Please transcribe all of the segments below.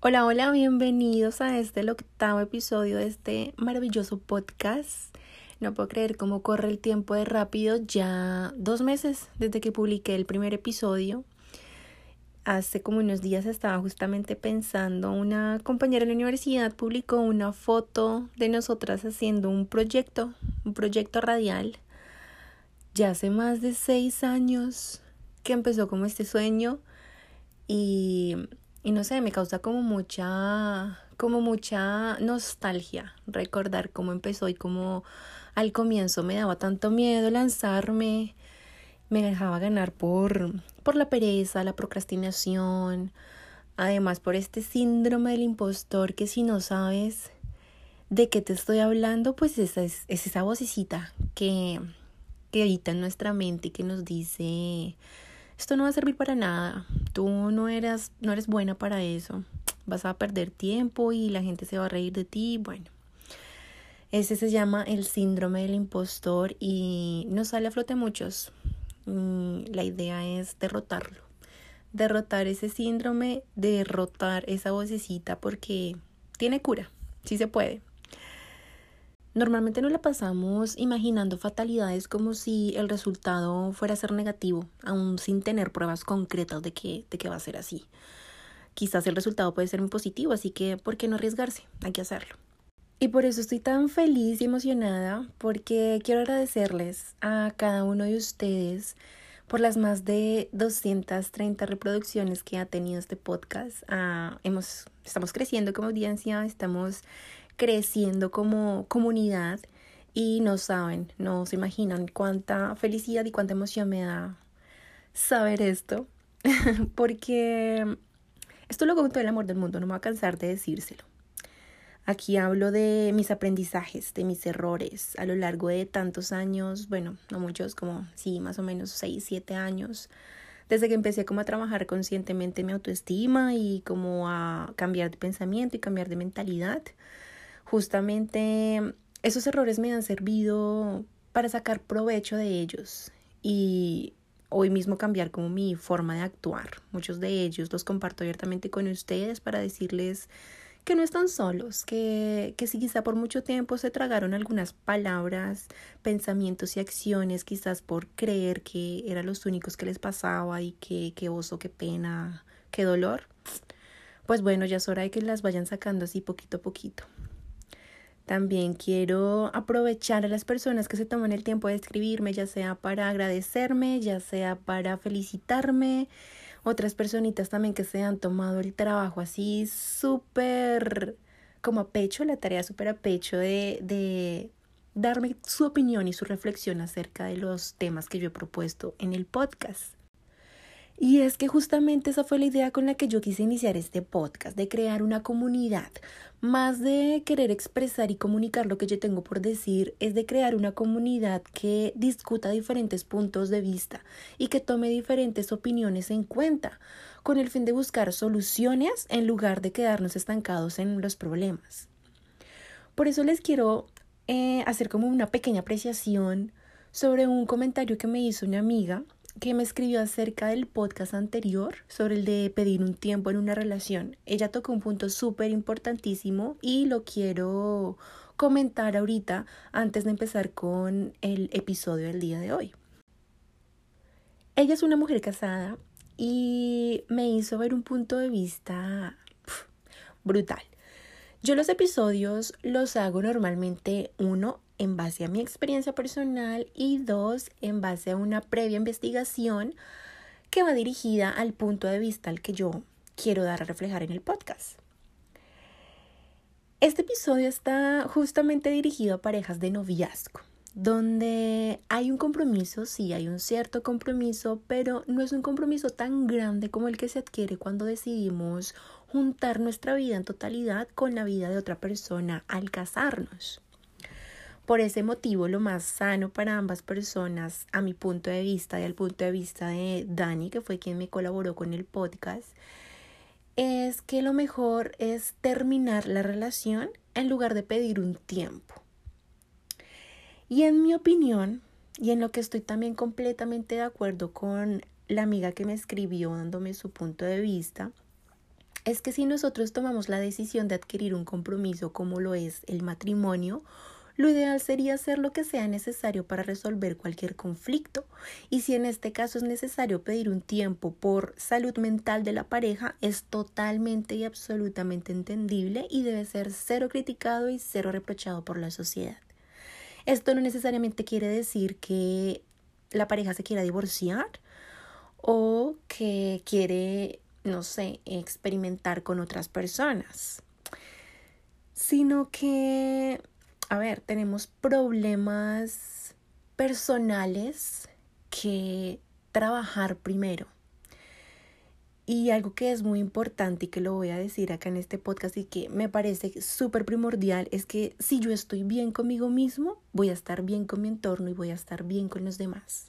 Hola, hola, bienvenidos a este el octavo episodio de este maravilloso podcast. No puedo creer cómo corre el tiempo de rápido, ya dos meses desde que publiqué el primer episodio. Hace como unos días estaba justamente pensando, una compañera de la universidad publicó una foto de nosotras haciendo un proyecto, un proyecto radial. Ya hace más de seis años que empezó como este sueño y y no sé, me causa como mucha, como mucha nostalgia recordar cómo empezó y cómo al comienzo me daba tanto miedo lanzarme, me dejaba ganar por, por la pereza, la procrastinación, además por este síndrome del impostor que si no sabes de qué te estoy hablando, pues esa es, es esa vocecita que, que habita en nuestra mente y que nos dice esto no va a servir para nada, tú no eras, no eres buena para eso, vas a perder tiempo y la gente se va a reír de ti, bueno. Ese se llama el síndrome del impostor y no sale a flote muchos. Mm, la idea es derrotarlo. Derrotar ese síndrome, derrotar esa vocecita porque tiene cura, sí se puede. Normalmente nos la pasamos imaginando fatalidades como si el resultado fuera a ser negativo, aún sin tener pruebas concretas de que, de que va a ser así. Quizás el resultado puede ser muy positivo, así que ¿por qué no arriesgarse? Hay que hacerlo. Y por eso estoy tan feliz y emocionada, porque quiero agradecerles a cada uno de ustedes por las más de 230 reproducciones que ha tenido este podcast. Ah, hemos, estamos creciendo como audiencia, estamos creciendo como comunidad y no saben, no se imaginan cuánta felicidad y cuánta emoción me da saber esto, porque esto lo con todo el amor del mundo, no me voy a cansar de decírselo. Aquí hablo de mis aprendizajes, de mis errores a lo largo de tantos años, bueno, no muchos, como sí, más o menos 6, 7 años, desde que empecé como a trabajar conscientemente mi autoestima y como a cambiar de pensamiento y cambiar de mentalidad justamente esos errores me han servido para sacar provecho de ellos y hoy mismo cambiar como mi forma de actuar. Muchos de ellos los comparto abiertamente con ustedes para decirles que no están solos, que, que si quizá por mucho tiempo se tragaron algunas palabras, pensamientos y acciones, quizás por creer que eran los únicos que les pasaba y que qué oso, qué pena, qué dolor, pues bueno, ya es hora de que las vayan sacando así poquito a poquito. También quiero aprovechar a las personas que se toman el tiempo de escribirme, ya sea para agradecerme, ya sea para felicitarme. Otras personitas también que se han tomado el trabajo así súper como a pecho, la tarea súper a pecho de, de darme su opinión y su reflexión acerca de los temas que yo he propuesto en el podcast. Y es que justamente esa fue la idea con la que yo quise iniciar este podcast, de crear una comunidad. Más de querer expresar y comunicar lo que yo tengo por decir, es de crear una comunidad que discuta diferentes puntos de vista y que tome diferentes opiniones en cuenta, con el fin de buscar soluciones en lugar de quedarnos estancados en los problemas. Por eso les quiero eh, hacer como una pequeña apreciación sobre un comentario que me hizo una amiga que me escribió acerca del podcast anterior sobre el de pedir un tiempo en una relación. Ella tocó un punto súper importantísimo y lo quiero comentar ahorita antes de empezar con el episodio del día de hoy. Ella es una mujer casada y me hizo ver un punto de vista brutal. Yo los episodios los hago normalmente uno en base a mi experiencia personal y dos, en base a una previa investigación que va dirigida al punto de vista al que yo quiero dar a reflejar en el podcast. Este episodio está justamente dirigido a parejas de noviazgo, donde hay un compromiso, sí, hay un cierto compromiso, pero no es un compromiso tan grande como el que se adquiere cuando decidimos juntar nuestra vida en totalidad con la vida de otra persona al casarnos. Por ese motivo, lo más sano para ambas personas, a mi punto de vista y al punto de vista de Dani, que fue quien me colaboró con el podcast, es que lo mejor es terminar la relación en lugar de pedir un tiempo. Y en mi opinión, y en lo que estoy también completamente de acuerdo con la amiga que me escribió dándome su punto de vista, es que si nosotros tomamos la decisión de adquirir un compromiso como lo es el matrimonio, lo ideal sería hacer lo que sea necesario para resolver cualquier conflicto y si en este caso es necesario pedir un tiempo por salud mental de la pareja, es totalmente y absolutamente entendible y debe ser cero criticado y cero reprochado por la sociedad. Esto no necesariamente quiere decir que la pareja se quiera divorciar o que quiere, no sé, experimentar con otras personas, sino que a ver, tenemos problemas personales que trabajar primero. Y algo que es muy importante y que lo voy a decir acá en este podcast y que me parece súper primordial es que si yo estoy bien conmigo mismo, voy a estar bien con mi entorno y voy a estar bien con los demás.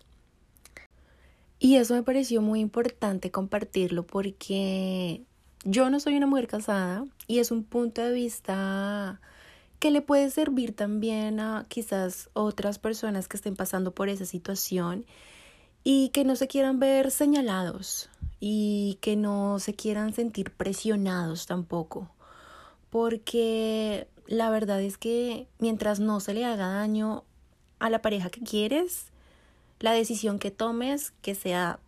Y eso me pareció muy importante compartirlo porque yo no soy una mujer casada y es un punto de vista que le puede servir también a quizás otras personas que estén pasando por esa situación y que no se quieran ver señalados y que no se quieran sentir presionados tampoco. Porque la verdad es que mientras no se le haga daño a la pareja que quieres, la decisión que tomes, que sea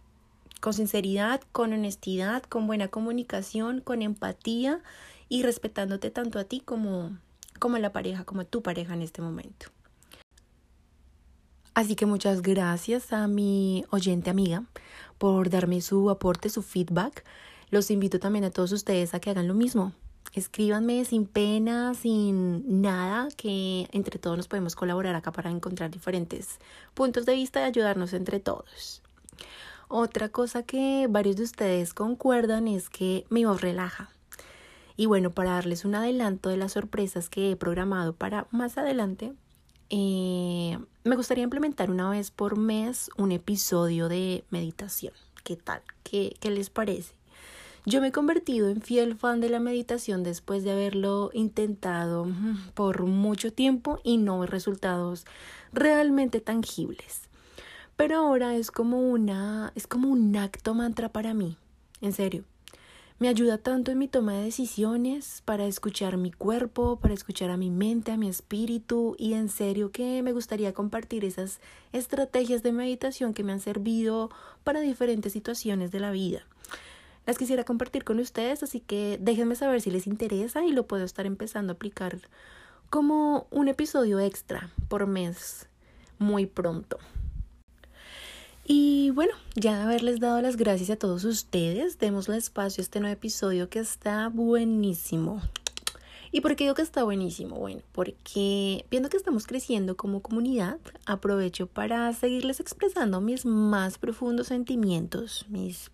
con sinceridad, con honestidad, con buena comunicación, con empatía y respetándote tanto a ti como como la pareja, como tu pareja en este momento. Así que muchas gracias a mi oyente amiga por darme su aporte, su feedback. Los invito también a todos ustedes a que hagan lo mismo. Escríbanme sin pena, sin nada, que entre todos nos podemos colaborar acá para encontrar diferentes puntos de vista y ayudarnos entre todos. Otra cosa que varios de ustedes concuerdan es que mi voz relaja. Y bueno, para darles un adelanto de las sorpresas que he programado para más adelante, eh, me gustaría implementar una vez por mes un episodio de meditación. ¿Qué tal? ¿Qué, ¿Qué les parece? Yo me he convertido en fiel fan de la meditación después de haberlo intentado por mucho tiempo y no ver resultados realmente tangibles. Pero ahora es como una es como un acto mantra para mí. En serio, me ayuda tanto en mi toma de decisiones, para escuchar mi cuerpo, para escuchar a mi mente, a mi espíritu y en serio que me gustaría compartir esas estrategias de meditación que me han servido para diferentes situaciones de la vida. Las quisiera compartir con ustedes, así que déjenme saber si les interesa y lo puedo estar empezando a aplicar como un episodio extra por mes muy pronto. Y bueno, ya de haberles dado las gracias a todos ustedes, démosle espacio a este nuevo episodio que está buenísimo. ¿Y por qué digo que está buenísimo? Bueno, porque viendo que estamos creciendo como comunidad, aprovecho para seguirles expresando mis más profundos sentimientos, mis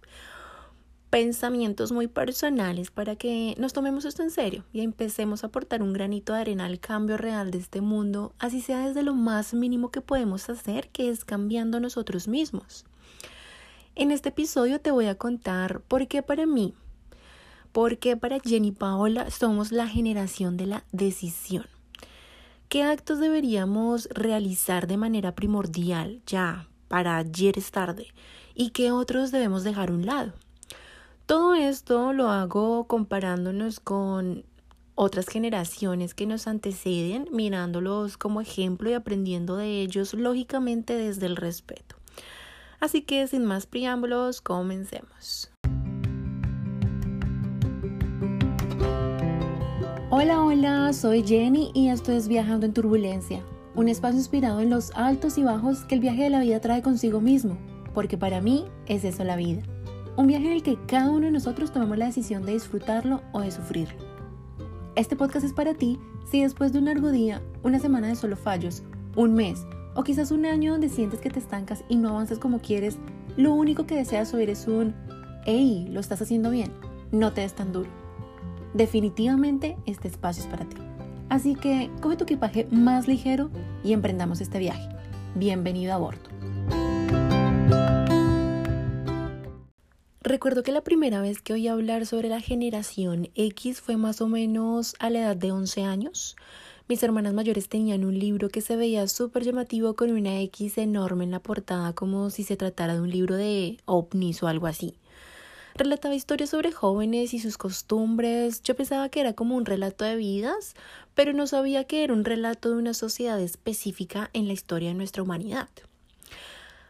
pensamientos muy personales para que nos tomemos esto en serio y empecemos a aportar un granito de arena al cambio real de este mundo, así sea desde lo más mínimo que podemos hacer, que es cambiando nosotros mismos. En este episodio te voy a contar por qué para mí, por qué para Jenny Paola somos la generación de la decisión. ¿Qué actos deberíamos realizar de manera primordial ya para ayer es tarde y qué otros debemos dejar a un lado? Todo esto lo hago comparándonos con otras generaciones que nos anteceden, mirándolos como ejemplo y aprendiendo de ellos lógicamente desde el respeto. Así que sin más preámbulos, comencemos. Hola, hola, soy Jenny y esto es Viajando en Turbulencia, un espacio inspirado en los altos y bajos que el viaje de la vida trae consigo mismo, porque para mí es eso la vida. Un viaje en el que cada uno de nosotros tomamos la decisión de disfrutarlo o de sufrirlo. Este podcast es para ti si después de un largo día, una semana de solo fallos, un mes o quizás un año donde sientes que te estancas y no avanzas como quieres, lo único que deseas oír es un hey, lo estás haciendo bien, no te des tan duro. Definitivamente este espacio es para ti. Así que coge tu equipaje más ligero y emprendamos este viaje. Bienvenido a bordo. Recuerdo que la primera vez que oí hablar sobre la generación X fue más o menos a la edad de 11 años. Mis hermanas mayores tenían un libro que se veía súper llamativo con una X enorme en la portada como si se tratara de un libro de ovnis o algo así. Relataba historias sobre jóvenes y sus costumbres. Yo pensaba que era como un relato de vidas, pero no sabía que era un relato de una sociedad específica en la historia de nuestra humanidad.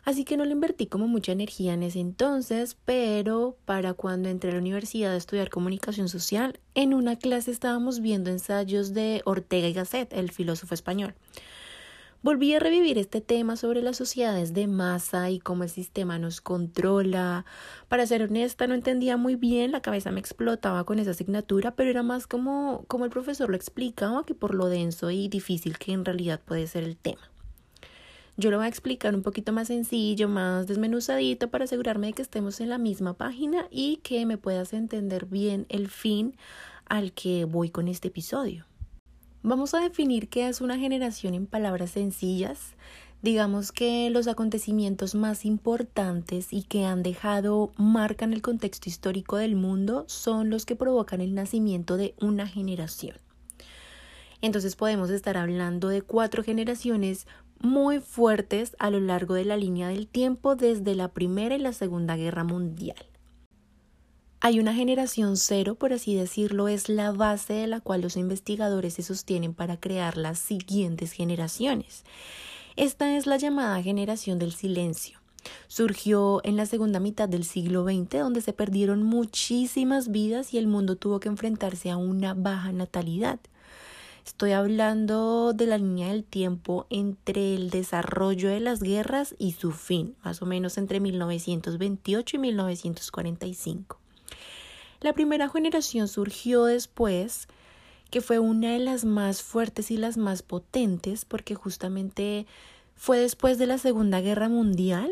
Así que no le invertí como mucha energía en ese entonces, pero para cuando entré a la universidad a estudiar comunicación social, en una clase estábamos viendo ensayos de Ortega y Gasset, el filósofo español. Volví a revivir este tema sobre las sociedades de masa y cómo el sistema nos controla. Para ser honesta, no entendía muy bien, la cabeza me explotaba con esa asignatura, pero era más como, como el profesor lo explicaba que por lo denso y difícil que en realidad puede ser el tema. Yo lo voy a explicar un poquito más sencillo, más desmenuzadito para asegurarme de que estemos en la misma página y que me puedas entender bien el fin al que voy con este episodio. Vamos a definir qué es una generación en palabras sencillas. Digamos que los acontecimientos más importantes y que han dejado marca en el contexto histórico del mundo son los que provocan el nacimiento de una generación. Entonces podemos estar hablando de cuatro generaciones muy fuertes a lo largo de la línea del tiempo desde la Primera y la Segunda Guerra Mundial. Hay una generación cero, por así decirlo, es la base de la cual los investigadores se sostienen para crear las siguientes generaciones. Esta es la llamada generación del silencio. Surgió en la segunda mitad del siglo XX, donde se perdieron muchísimas vidas y el mundo tuvo que enfrentarse a una baja natalidad. Estoy hablando de la línea del tiempo entre el desarrollo de las guerras y su fin, más o menos entre 1928 y 1945. La primera generación surgió después, que fue una de las más fuertes y las más potentes, porque justamente fue después de la Segunda Guerra Mundial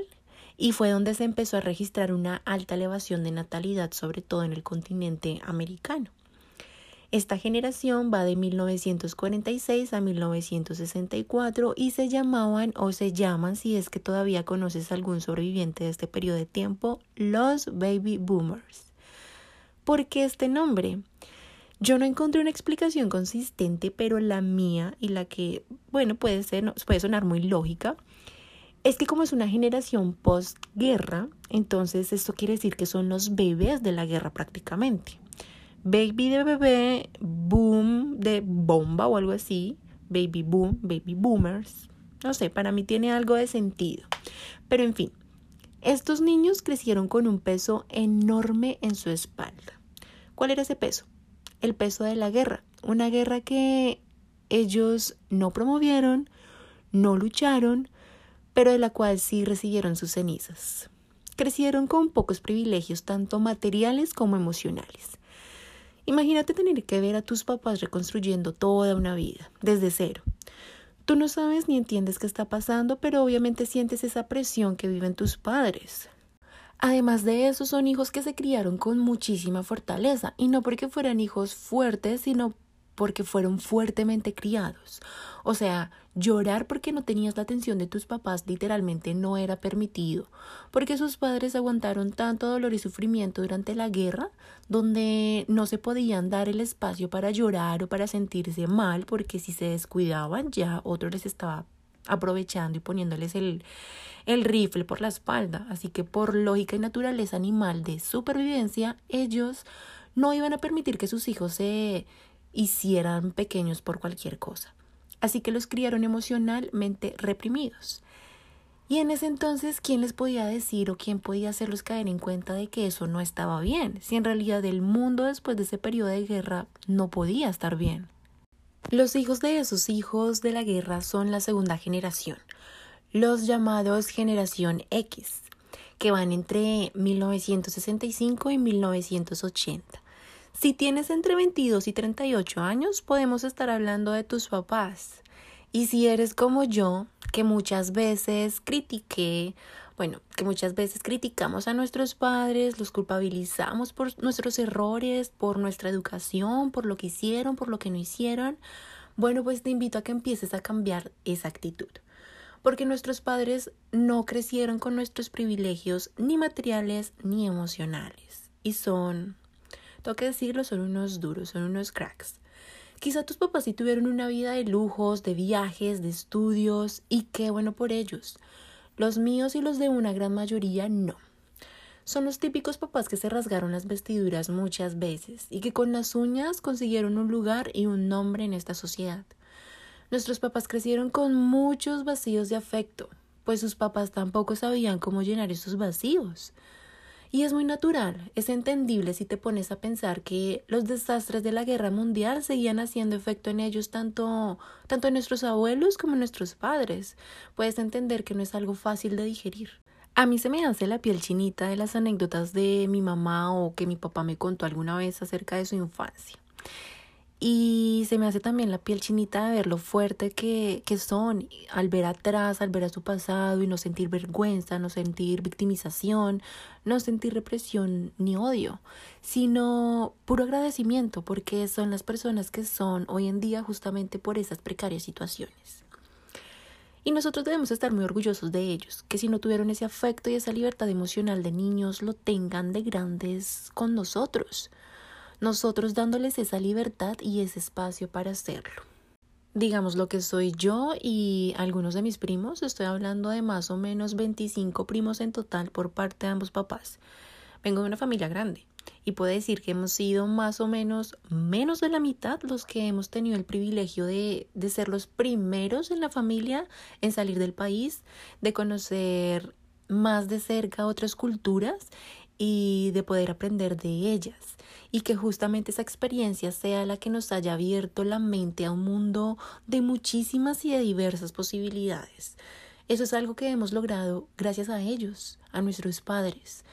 y fue donde se empezó a registrar una alta elevación de natalidad, sobre todo en el continente americano. Esta generación va de 1946 a 1964 y se llamaban o se llaman, si es que todavía conoces algún sobreviviente de este periodo de tiempo, los baby boomers. ¿Por qué este nombre? Yo no encontré una explicación consistente, pero la mía y la que, bueno, puede, ser, puede sonar muy lógica, es que como es una generación postguerra, entonces esto quiere decir que son los bebés de la guerra prácticamente. Baby de bebé, boom de bomba o algo así. Baby boom, baby boomers. No sé, para mí tiene algo de sentido. Pero en fin, estos niños crecieron con un peso enorme en su espalda. ¿Cuál era ese peso? El peso de la guerra. Una guerra que ellos no promovieron, no lucharon, pero de la cual sí recibieron sus cenizas. Crecieron con pocos privilegios, tanto materiales como emocionales. Imagínate tener que ver a tus papás reconstruyendo toda una vida, desde cero. Tú no sabes ni entiendes qué está pasando, pero obviamente sientes esa presión que viven tus padres. Además de eso, son hijos que se criaron con muchísima fortaleza, y no porque fueran hijos fuertes, sino porque fueron fuertemente criados. O sea, llorar porque no tenías la atención de tus papás literalmente no era permitido, porque sus padres aguantaron tanto dolor y sufrimiento durante la guerra, donde no se podían dar el espacio para llorar o para sentirse mal, porque si se descuidaban ya otro les estaba aprovechando y poniéndoles el, rifle por la espalda. Así que por lógica y naturaleza animal de supervivencia, ellos no iban a permitir que sus hijos se hicieran pequeños por cualquier cosa. Así que los criaron emocionalmente reprimidos. Y en ese entonces, ¿quién les podía decir o quién podía hacerlos caer en cuenta de que eso no estaba bien? Si en realidad el mundo después de ese periodo de guerra no podía estar bien. Los hijos de esos hijos de la guerra son la segunda generación, los llamados generación X, que van entre 1965 y 1980. Si tienes entre 22 y 38 años, podemos estar hablando de tus papás. Y si eres como yo, que muchas veces critiqué, bueno, que muchas veces criticamos a nuestros padres, los culpabilizamos por nuestros errores, por nuestra educación, por lo que hicieron, por lo que no hicieron, bueno, pues te invito a que empieces a cambiar esa actitud. Porque nuestros padres no crecieron con nuestros privilegios ni materiales ni emocionales. Y son que decirlo, son unos duros, son unos cracks. Quizá tus papás sí tuvieron una vida de lujos, de viajes, de estudios, y qué bueno por ellos. Los míos y los de una gran mayoría no. Son los típicos papás que se rasgaron las vestiduras muchas veces y que con las uñas consiguieron un lugar y un nombre en esta sociedad. Nuestros papás crecieron con muchos vacíos de afecto, pues sus papás tampoco sabían cómo llenar esos vacíos. Y es muy natural, es entendible si te pones a pensar que los desastres de la guerra mundial seguían haciendo efecto en ellos tanto, tanto en nuestros abuelos como en nuestros padres. Puedes entender que no es algo fácil de digerir. A mí se me hace la piel chinita de las anécdotas de mi mamá o que mi papá me contó alguna vez acerca de su infancia. Y se me hace también la piel chinita de ver lo fuerte que, que son al ver atrás, al ver a su pasado y no sentir vergüenza, no sentir victimización, no sentir represión ni odio, sino puro agradecimiento porque son las personas que son hoy en día justamente por esas precarias situaciones. Y nosotros debemos estar muy orgullosos de ellos, que si no tuvieron ese afecto y esa libertad emocional de niños, lo tengan de grandes con nosotros nosotros dándoles esa libertad y ese espacio para hacerlo. Digamos lo que soy yo y algunos de mis primos, estoy hablando de más o menos 25 primos en total por parte de ambos papás. Vengo de una familia grande y puedo decir que hemos sido más o menos menos de la mitad los que hemos tenido el privilegio de, de ser los primeros en la familia en salir del país, de conocer más de cerca otras culturas y de poder aprender de ellas y que justamente esa experiencia sea la que nos haya abierto la mente a un mundo de muchísimas y de diversas posibilidades. Eso es algo que hemos logrado gracias a ellos, a nuestros padres.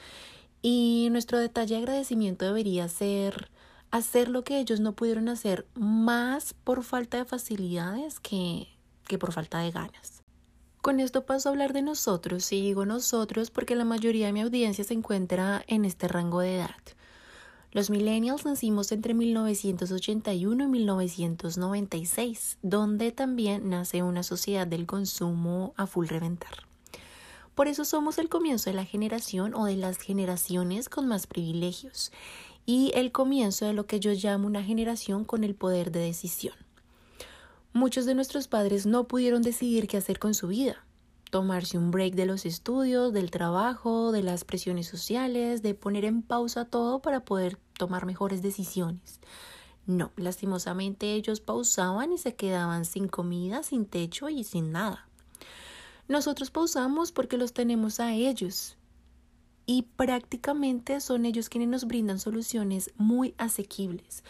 Y nuestro detalle de agradecimiento debería ser hacer lo que ellos no pudieron hacer más por falta de facilidades que, que por falta de ganas. Con esto paso a hablar de nosotros, y digo nosotros porque la mayoría de mi audiencia se encuentra en este rango de edad. Los millennials nacimos entre 1981 y 1996, donde también nace una sociedad del consumo a full reventar. Por eso somos el comienzo de la generación o de las generaciones con más privilegios y el comienzo de lo que yo llamo una generación con el poder de decisión. Muchos de nuestros padres no pudieron decidir qué hacer con su vida, tomarse un break de los estudios, del trabajo, de las presiones sociales, de poner en pausa todo para poder tomar mejores decisiones. No, lastimosamente ellos pausaban y se quedaban sin comida, sin techo y sin nada. Nosotros pausamos porque los tenemos a ellos y prácticamente son ellos quienes nos brindan soluciones muy asequibles.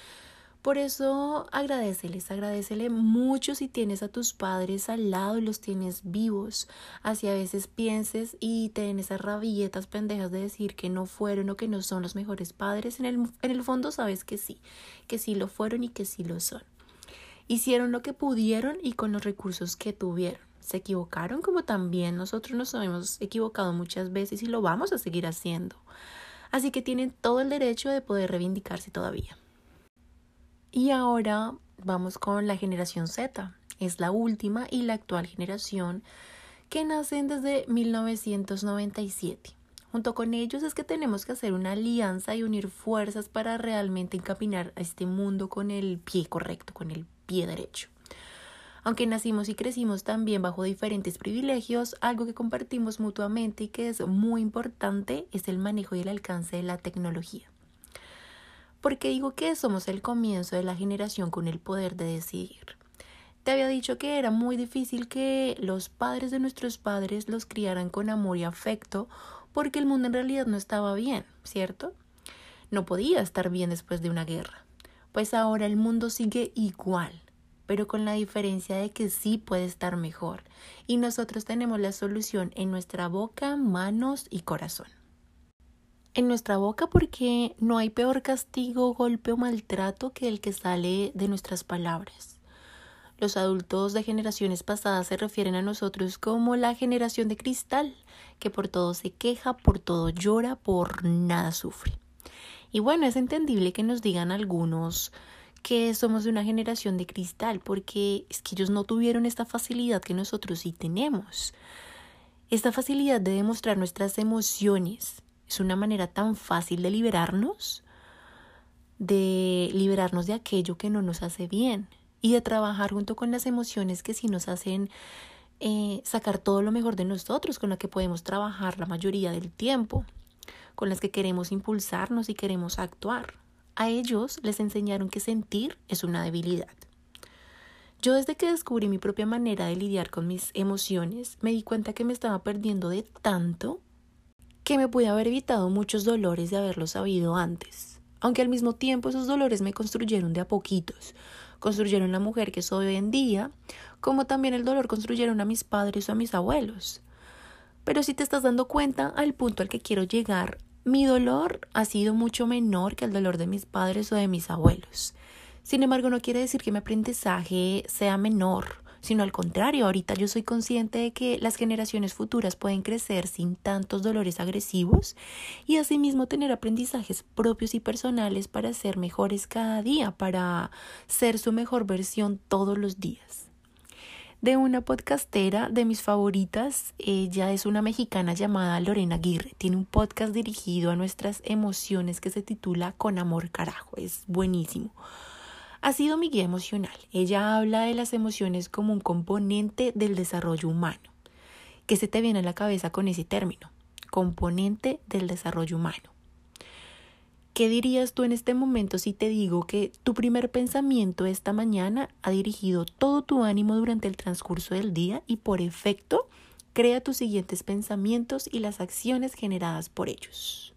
Por eso agradeceles, agradecele mucho si tienes a tus padres al lado y los tienes vivos. Así a veces pienses y te den esas rabietas pendejas de decir que no fueron o que no son los mejores padres. En el, en el fondo sabes que sí, que sí lo fueron y que sí lo son. Hicieron lo que pudieron y con los recursos que tuvieron. Se equivocaron como también nosotros nos hemos equivocado muchas veces y lo vamos a seguir haciendo. Así que tienen todo el derecho de poder reivindicarse todavía. Y ahora vamos con la generación Z. Es la última y la actual generación que nacen desde 1997. Junto con ellos es que tenemos que hacer una alianza y unir fuerzas para realmente encaminar a este mundo con el pie correcto, con el pie derecho. Aunque nacimos y crecimos también bajo diferentes privilegios, algo que compartimos mutuamente y que es muy importante es el manejo y el alcance de la tecnología porque digo que somos el comienzo de la generación con el poder de decidir. Te había dicho que era muy difícil que los padres de nuestros padres los criaran con amor y afecto porque el mundo en realidad no estaba bien, ¿cierto? No podía estar bien después de una guerra. Pues ahora el mundo sigue igual, pero con la diferencia de que sí puede estar mejor, y nosotros tenemos la solución en nuestra boca, manos y corazón en nuestra boca porque no hay peor castigo, golpe o maltrato que el que sale de nuestras palabras. Los adultos de generaciones pasadas se refieren a nosotros como la generación de cristal, que por todo se queja, por todo llora, por nada sufre. Y bueno, es entendible que nos digan algunos que somos de una generación de cristal, porque es que ellos no tuvieron esta facilidad que nosotros sí tenemos. Esta facilidad de demostrar nuestras emociones, es una manera tan fácil de liberarnos, de liberarnos de aquello que no nos hace bien y de trabajar junto con las emociones que sí nos hacen eh, sacar todo lo mejor de nosotros, con lo que podemos trabajar la mayoría del tiempo. con las que queremos impulsarnos y queremos actuar. A ellos les enseñaron que sentir es una debilidad. Yo desde que descubrí mi propia manera de lidiar con mis emociones, me di cuenta que me estaba perdiendo de tanto que me pude haber evitado muchos dolores de haberlo sabido antes. Aunque al mismo tiempo esos dolores me construyeron de a poquitos. Construyeron la mujer que soy hoy en día, como también el dolor construyeron a mis padres o a mis abuelos. Pero si te estás dando cuenta al punto al que quiero llegar, mi dolor ha sido mucho menor que el dolor de mis padres o de mis abuelos. Sin embargo, no quiere decir que mi aprendizaje sea menor, sino al contrario, ahorita yo soy consciente de que las generaciones futuras pueden crecer sin tantos dolores agresivos y asimismo tener aprendizajes propios y personales para ser mejores cada día, para ser su mejor versión todos los días de una podcastera de mis favoritas. Ella es una mexicana llamada Lorena Aguirre. Tiene un podcast dirigido a nuestras emociones que se titula Con Amor Carajo. Es buenísimo ha sido mi guía emocional. Ella habla de las emociones como un componente del desarrollo humano. ¿Qué se te viene a la cabeza con ese término? Componente del desarrollo humano. ¿Qué dirías tú en este momento si te digo que tu primer pensamiento esta mañana ha dirigido todo tu ánimo durante el transcurso del día y por efecto crea tus siguientes pensamientos y las acciones generadas por ellos?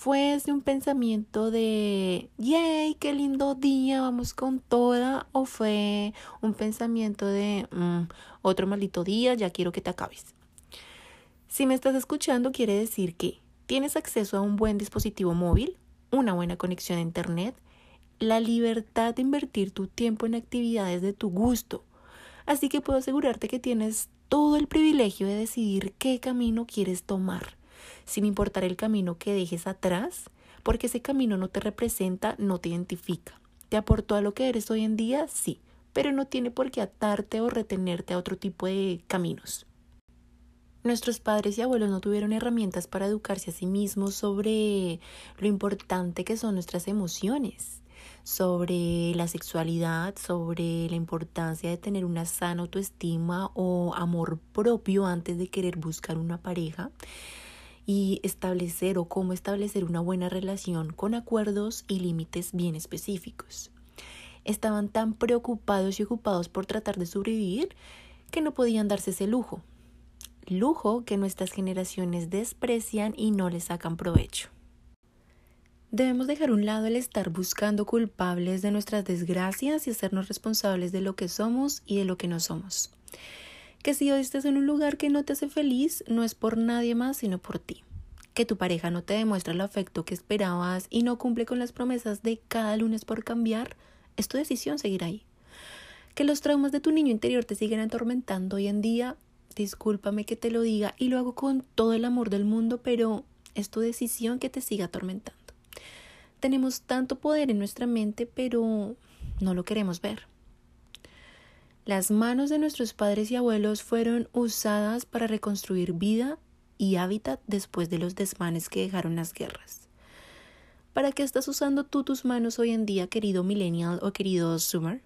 ¿Fue ese un pensamiento de, yay, qué lindo día, vamos con toda? ¿O fue un pensamiento de, mm, otro maldito día, ya quiero que te acabes? Si me estás escuchando, quiere decir que tienes acceso a un buen dispositivo móvil, una buena conexión a Internet, la libertad de invertir tu tiempo en actividades de tu gusto. Así que puedo asegurarte que tienes todo el privilegio de decidir qué camino quieres tomar sin importar el camino que dejes atrás, porque ese camino no te representa, no te identifica. ¿Te aportó a lo que eres hoy en día? Sí, pero no tiene por qué atarte o retenerte a otro tipo de caminos. Nuestros padres y abuelos no tuvieron herramientas para educarse a sí mismos sobre lo importante que son nuestras emociones, sobre la sexualidad, sobre la importancia de tener una sana autoestima o amor propio antes de querer buscar una pareja y establecer o cómo establecer una buena relación con acuerdos y límites bien específicos. Estaban tan preocupados y ocupados por tratar de sobrevivir que no podían darse ese lujo. Lujo que nuestras generaciones desprecian y no le sacan provecho. Debemos dejar a un lado el estar buscando culpables de nuestras desgracias y hacernos responsables de lo que somos y de lo que no somos que si hoy en un lugar que no te hace feliz, no es por nadie más, sino por ti. Que tu pareja no te demuestra el afecto que esperabas y no cumple con las promesas de cada lunes por cambiar, es tu decisión seguir ahí. Que los traumas de tu niño interior te siguen atormentando hoy en día, discúlpame que te lo diga y lo hago con todo el amor del mundo, pero es tu decisión que te siga atormentando. Tenemos tanto poder en nuestra mente, pero no lo queremos ver. Las manos de nuestros padres y abuelos fueron usadas para reconstruir vida y hábitat después de los desmanes que dejaron las guerras. ¿Para qué estás usando tú tus manos hoy en día, querido millennial o querido Summer?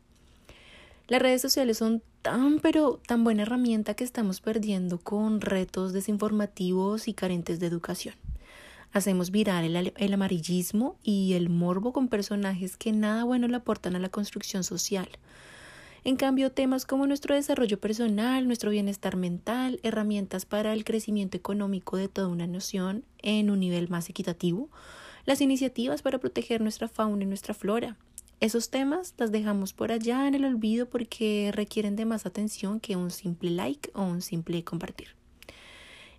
Las redes sociales son tan pero tan buena herramienta que estamos perdiendo con retos desinformativos y carentes de educación. Hacemos viral el, el, amarillismo y el morbo con personajes que nada bueno le aportan a la construcción social. En cambio, temas como nuestro desarrollo personal, nuestro bienestar mental, herramientas para el crecimiento económico de toda una nación en un nivel más equitativo, las iniciativas para proteger nuestra fauna y nuestra flora. Esos temas las dejamos por allá en el olvido porque requieren de más atención que un simple like o un simple compartir.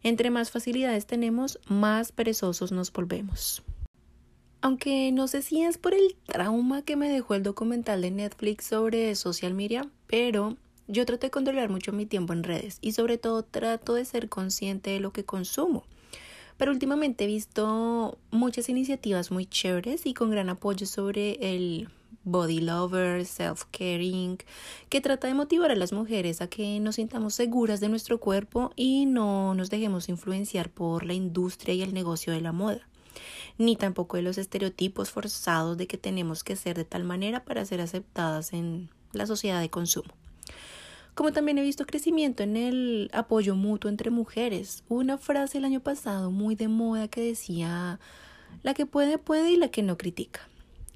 Entre más facilidades tenemos, más perezosos nos volvemos. Aunque no sé si es por el trauma que me dejó el documental de Netflix sobre social media, pero yo trato de controlar mucho mi tiempo en redes y sobre todo trato de ser consciente de lo que consumo. Pero últimamente he visto muchas iniciativas muy chéveres y con gran apoyo sobre el body lover, self-caring, que trata de motivar a las mujeres a que nos sintamos seguras de nuestro cuerpo y no nos dejemos influenciar por la industria y el negocio de la moda ni tampoco de los estereotipos forzados de que tenemos que ser de tal manera para ser aceptadas en la sociedad de consumo. como también he visto crecimiento en el apoyo mutuo entre mujeres. Hubo una frase el año pasado muy de moda que decía, la que puede, puede y la que no critica.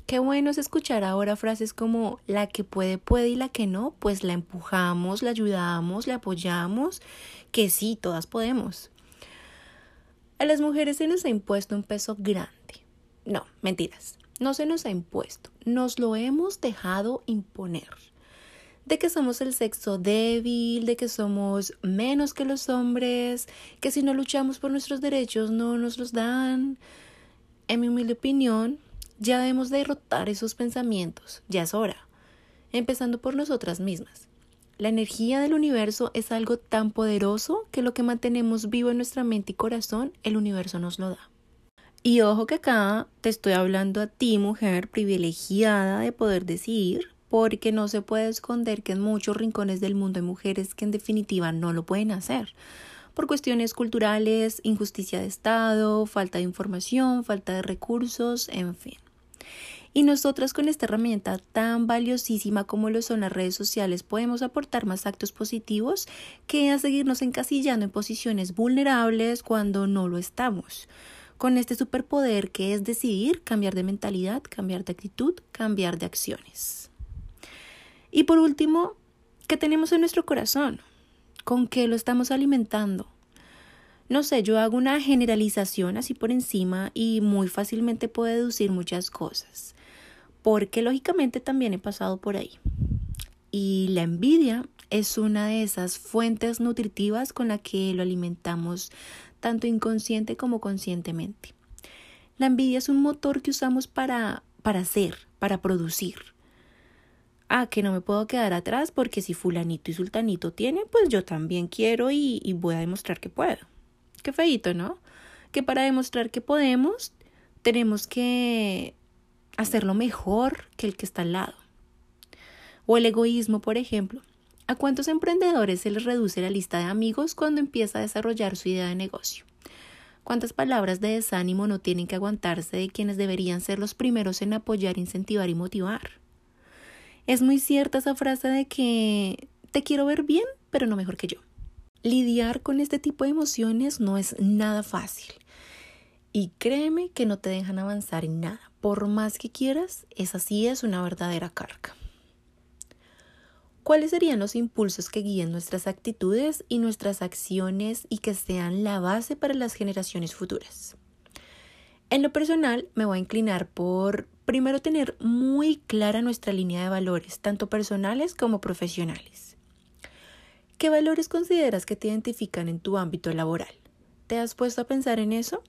Qué bueno es escuchar ahora frases como la que puede, puede y la que no, pues la empujamos, la ayudamos, la apoyamos, que sí, todas podemos. A las mujeres se nos ha impuesto un peso grande. No, mentiras. No se nos ha impuesto, nos lo hemos dejado imponer. De que somos el sexo débil, de que somos menos que los hombres, que si no luchamos por nuestros derechos no nos los dan. En mi humilde opinión, ya debemos derrotar esos pensamientos, ya es hora, empezando por nosotras mismas. La energía del universo es algo tan poderoso que lo que mantenemos vivo en nuestra mente y corazón, el universo nos lo da. Y ojo que acá te estoy hablando a ti, mujer privilegiada de poder decidir, porque no se puede esconder que en muchos rincones del mundo hay mujeres que en definitiva no lo pueden hacer, por cuestiones culturales, injusticia de Estado, falta de información, falta de recursos, en fin. Y nosotras con esta herramienta tan valiosísima como lo son las redes sociales podemos aportar más actos positivos que a seguirnos encasillando en posiciones vulnerables cuando no lo estamos con este superpoder que es decidir cambiar de mentalidad, cambiar de actitud, cambiar de acciones. Y por último, ¿qué tenemos en nuestro corazón? ¿Con qué lo estamos alimentando? No sé, yo hago una generalización así por encima y muy fácilmente puedo deducir muchas cosas, porque lógicamente también he pasado por ahí. Y la envidia es una de esas fuentes nutritivas con la que lo alimentamos tanto inconsciente como conscientemente. La envidia es un motor que usamos para, para hacer, para producir. Ah, que no me puedo quedar atrás porque si fulanito y sultanito tienen, pues yo también quiero y, y voy a demostrar que puedo. Qué feito, ¿no? Que para demostrar que podemos, tenemos que hacerlo mejor que el que está al lado. O el egoísmo, por ejemplo. ¿A cuántos emprendedores se les reduce la lista de amigos cuando empieza a desarrollar su idea de negocio? ¿Cuántas palabras de desánimo no tienen que aguantarse de quienes deberían ser los primeros en apoyar, incentivar y motivar? Es muy cierta esa frase de que te quiero ver bien, pero no mejor que yo. Lidiar con este tipo de emociones no es nada fácil. Y créeme que no te dejan avanzar en nada. Por más que quieras, esa sí es una verdadera carga. ¿Cuáles serían los impulsos que guíen nuestras actitudes y nuestras acciones y que sean la base para las generaciones futuras? En lo personal, me voy a inclinar por primero tener muy clara nuestra línea de valores, tanto personales como profesionales. ¿Qué valores consideras que te identifican en tu ámbito laboral? ¿Te has puesto a pensar en eso?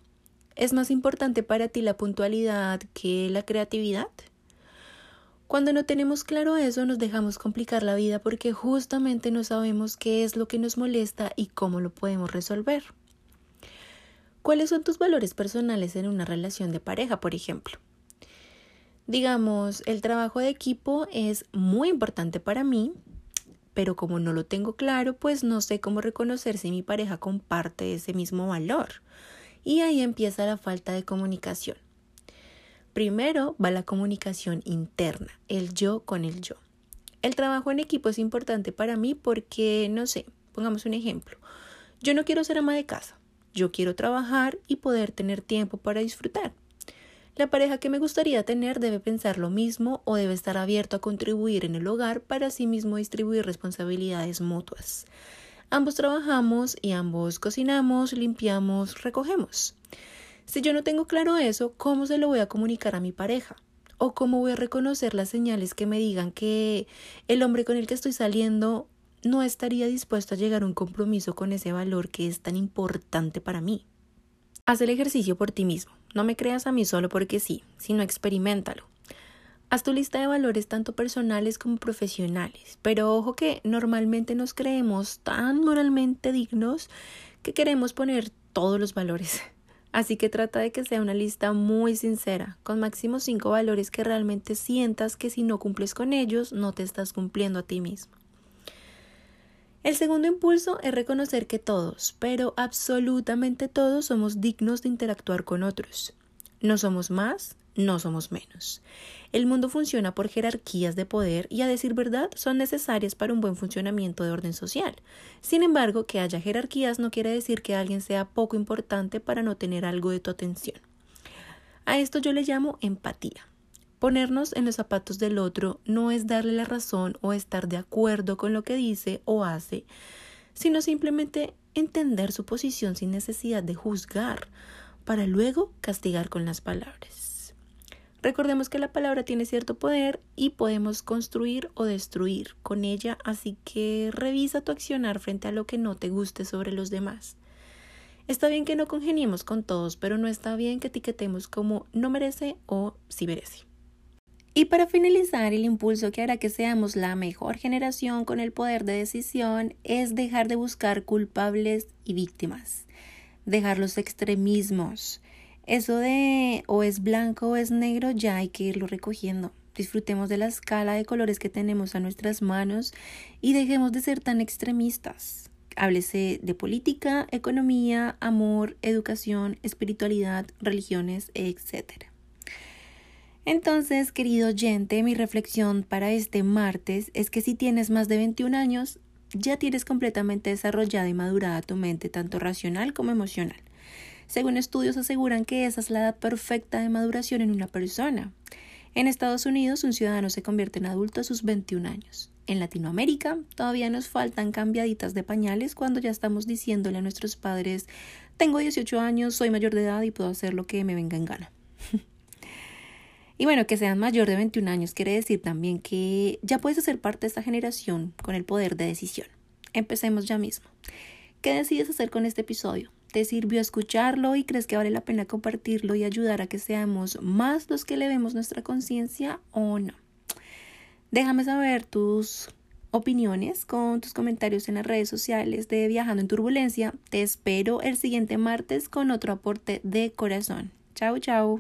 ¿Es más importante para ti la puntualidad que la creatividad? Cuando no tenemos claro eso nos dejamos complicar la vida porque justamente no sabemos qué es lo que nos molesta y cómo lo podemos resolver. ¿Cuáles son tus valores personales en una relación de pareja, por ejemplo? Digamos, el trabajo de equipo es muy importante para mí, pero como no lo tengo claro, pues no sé cómo reconocer si mi pareja comparte ese mismo valor. Y ahí empieza la falta de comunicación. Primero va la comunicación interna, el yo con el yo. El trabajo en equipo es importante para mí porque, no sé, pongamos un ejemplo. Yo no quiero ser ama de casa, yo quiero trabajar y poder tener tiempo para disfrutar. La pareja que me gustaría tener debe pensar lo mismo o debe estar abierto a contribuir en el hogar para sí mismo distribuir responsabilidades mutuas. Ambos trabajamos y ambos cocinamos, limpiamos, recogemos. Si yo no tengo claro eso, ¿cómo se lo voy a comunicar a mi pareja? ¿O cómo voy a reconocer las señales que me digan que el hombre con el que estoy saliendo no estaría dispuesto a llegar a un compromiso con ese valor que es tan importante para mí? Haz el ejercicio por ti mismo. No me creas a mí solo porque sí, sino experimentalo. Haz tu lista de valores tanto personales como profesionales, pero ojo que normalmente nos creemos tan moralmente dignos que queremos poner todos los valores. Así que trata de que sea una lista muy sincera, con máximo cinco valores que realmente sientas que si no cumples con ellos, no te estás cumpliendo a ti mismo. El segundo impulso es reconocer que todos, pero absolutamente todos, somos dignos de interactuar con otros. No somos más no somos menos. El mundo funciona por jerarquías de poder y a decir verdad son necesarias para un buen funcionamiento de orden social. Sin embargo, que haya jerarquías no quiere decir que alguien sea poco importante para no tener algo de tu atención. A esto yo le llamo empatía. Ponernos en los zapatos del otro no es darle la razón o estar de acuerdo con lo que dice o hace, sino simplemente entender su posición sin necesidad de juzgar, para luego castigar con las palabras. Recordemos que la palabra tiene cierto poder y podemos construir o destruir con ella, así que revisa tu accionar frente a lo que no te guste sobre los demás. Está bien que no congeniemos con todos, pero no está bien que etiquetemos como no merece o sí merece. Y para finalizar, el impulso que hará que seamos la mejor generación con el poder de decisión es dejar de buscar culpables y víctimas, dejar los extremismos. Eso de o es blanco o es negro ya hay que irlo recogiendo. Disfrutemos de la escala de colores que tenemos a nuestras manos y dejemos de ser tan extremistas. Háblese de política, economía, amor, educación, espiritualidad, religiones, etc. Entonces, querido oyente, mi reflexión para este martes es que si tienes más de 21 años, ya tienes completamente desarrollada y madurada tu mente, tanto racional como emocional. Según estudios aseguran que esa es la edad perfecta de maduración en una persona. En Estados Unidos, un ciudadano se convierte en adulto a sus 21 años. En Latinoamérica, todavía nos faltan cambiaditas de pañales cuando ya estamos diciéndole a nuestros padres, tengo 18 años, soy mayor de edad y puedo hacer lo que me venga en gana. Y bueno, que sean mayor de 21 años quiere decir también que ya puedes ser parte de esta generación con el poder de decisión. Empecemos ya mismo. ¿Qué decides hacer con este episodio? ¿Te sirvió escucharlo y crees que vale la pena compartirlo y ayudar a que seamos más los que le vemos nuestra conciencia o no? Déjame saber tus opiniones con tus comentarios en las redes sociales de Viajando en Turbulencia. Te espero el siguiente martes con otro aporte de corazón. Chao, chao.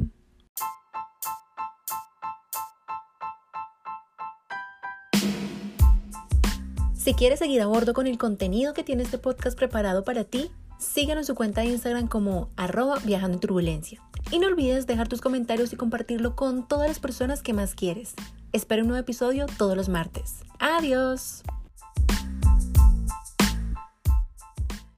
Si quieres seguir a bordo con el contenido que tiene este podcast preparado para ti, síguenos en su cuenta de Instagram como arroba viajando en turbulencia. Y no olvides dejar tus comentarios y compartirlo con todas las personas que más quieres. Espero un nuevo episodio todos los martes. Adiós.